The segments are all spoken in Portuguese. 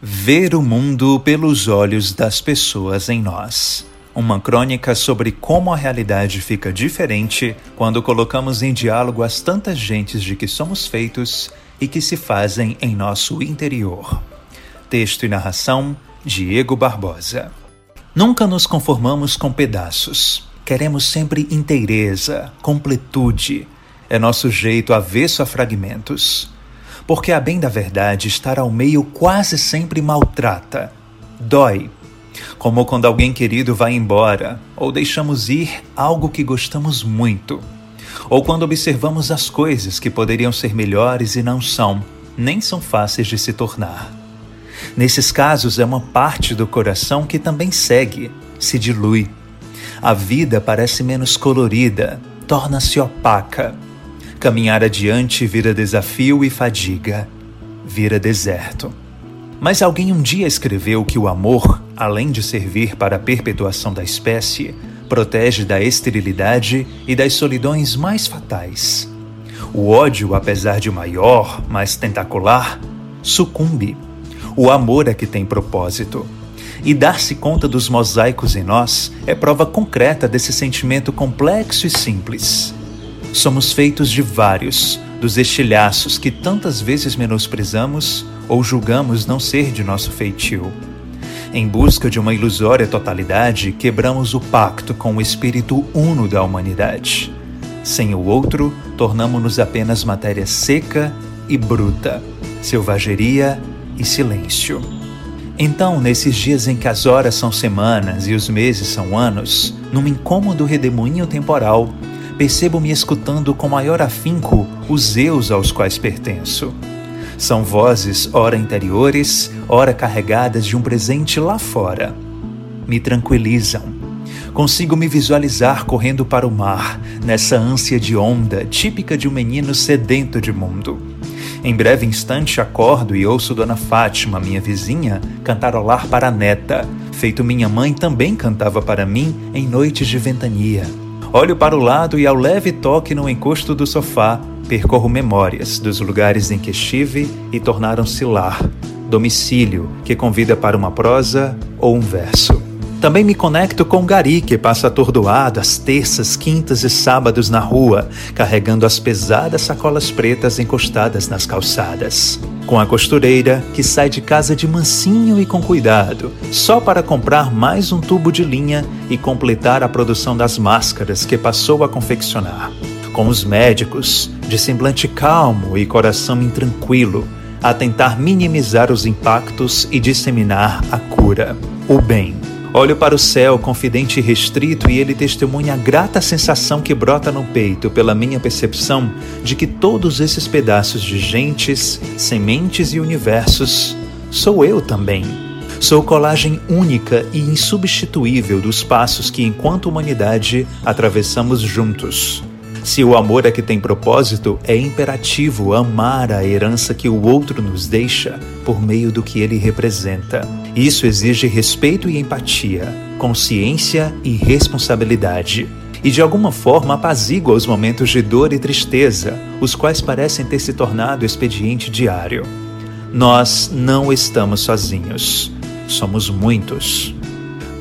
Ver o mundo pelos olhos das pessoas em nós. Uma crônica sobre como a realidade fica diferente quando colocamos em diálogo as tantas gentes de que somos feitos e que se fazem em nosso interior. Texto e narração: Diego Barbosa. Nunca nos conformamos com pedaços. Queremos sempre inteireza, completude. É nosso jeito avesso a fragmentos porque a bem da verdade estar ao meio quase sempre maltrata, dói, como quando alguém querido vai embora ou deixamos ir algo que gostamos muito, ou quando observamos as coisas que poderiam ser melhores e não são, nem são fáceis de se tornar. Nesses casos, é uma parte do coração que também segue, se dilui. A vida parece menos colorida, torna-se opaca Caminhar adiante vira desafio e fadiga, vira deserto. Mas alguém um dia escreveu que o amor, além de servir para a perpetuação da espécie, protege da esterilidade e das solidões mais fatais. O ódio, apesar de maior, mais tentacular, sucumbe. O amor é que tem propósito. E dar-se conta dos mosaicos em nós é prova concreta desse sentimento complexo e simples. Somos feitos de vários, dos estilhaços que tantas vezes menosprezamos ou julgamos não ser de nosso feitio. Em busca de uma ilusória totalidade, quebramos o pacto com o espírito uno da humanidade. Sem o outro, tornamos-nos apenas matéria seca e bruta, selvageria e silêncio. Então, nesses dias em que as horas são semanas e os meses são anos, num incômodo redemoinho temporal, percebo-me escutando com maior afinco os eus aos quais pertenço. São vozes, ora interiores, ora carregadas de um presente lá fora. Me tranquilizam. Consigo me visualizar correndo para o mar, nessa ânsia de onda típica de um menino sedento de mundo. Em breve instante acordo e ouço Dona Fátima, minha vizinha, cantarolar para a neta, feito minha mãe também cantava para mim em noites de ventania. Olho para o lado e, ao leve toque no encosto do sofá, percorro memórias dos lugares em que estive e tornaram-se lar, domicílio que convida para uma prosa ou um verso. Também me conecto com Gari, que passa atordoado às terças, quintas e sábados na rua, carregando as pesadas sacolas pretas encostadas nas calçadas. Com a costureira, que sai de casa de mansinho e com cuidado, só para comprar mais um tubo de linha e completar a produção das máscaras que passou a confeccionar. Com os médicos, de semblante calmo e coração intranquilo, a tentar minimizar os impactos e disseminar a cura, o bem. Olho para o céu, confidente e restrito, e ele testemunha a grata sensação que brota no peito pela minha percepção de que todos esses pedaços de gentes, sementes e universos sou eu também. Sou colagem única e insubstituível dos passos que, enquanto humanidade, atravessamos juntos. Se o amor é que tem propósito, é imperativo amar a herança que o outro nos deixa por meio do que ele representa. Isso exige respeito e empatia, consciência e responsabilidade. E de alguma forma apazigua os momentos de dor e tristeza, os quais parecem ter se tornado expediente diário. Nós não estamos sozinhos. Somos muitos.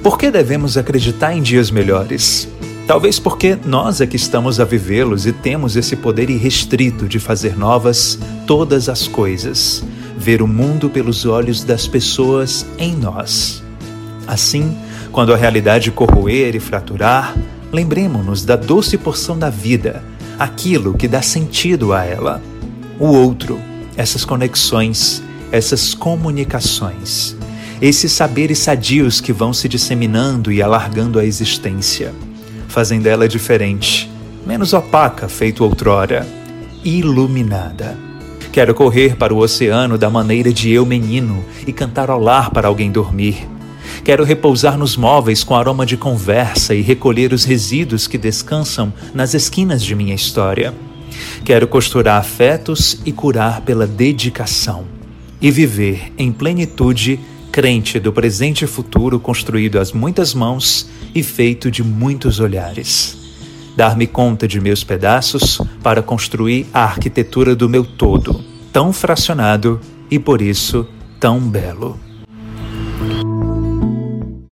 Por que devemos acreditar em dias melhores? Talvez porque nós é que estamos a vivê-los e temos esse poder irrestrito de fazer novas todas as coisas, ver o mundo pelos olhos das pessoas em nós. Assim, quando a realidade corroer e fraturar, lembremos-nos da doce porção da vida, aquilo que dá sentido a ela. O outro, essas conexões, essas comunicações, esses saberes sadios que vão se disseminando e alargando a existência fazem dela diferente, menos opaca feito outrora, iluminada. Quero correr para o oceano da maneira de eu menino e cantarolar para alguém dormir. Quero repousar nos móveis com aroma de conversa e recolher os resíduos que descansam nas esquinas de minha história. Quero costurar afetos e curar pela dedicação. E viver em plenitude crente do presente e futuro construído às muitas mãos e feito de muitos olhares. Dar-me conta de meus pedaços para construir a arquitetura do meu todo, tão fracionado e por isso tão belo.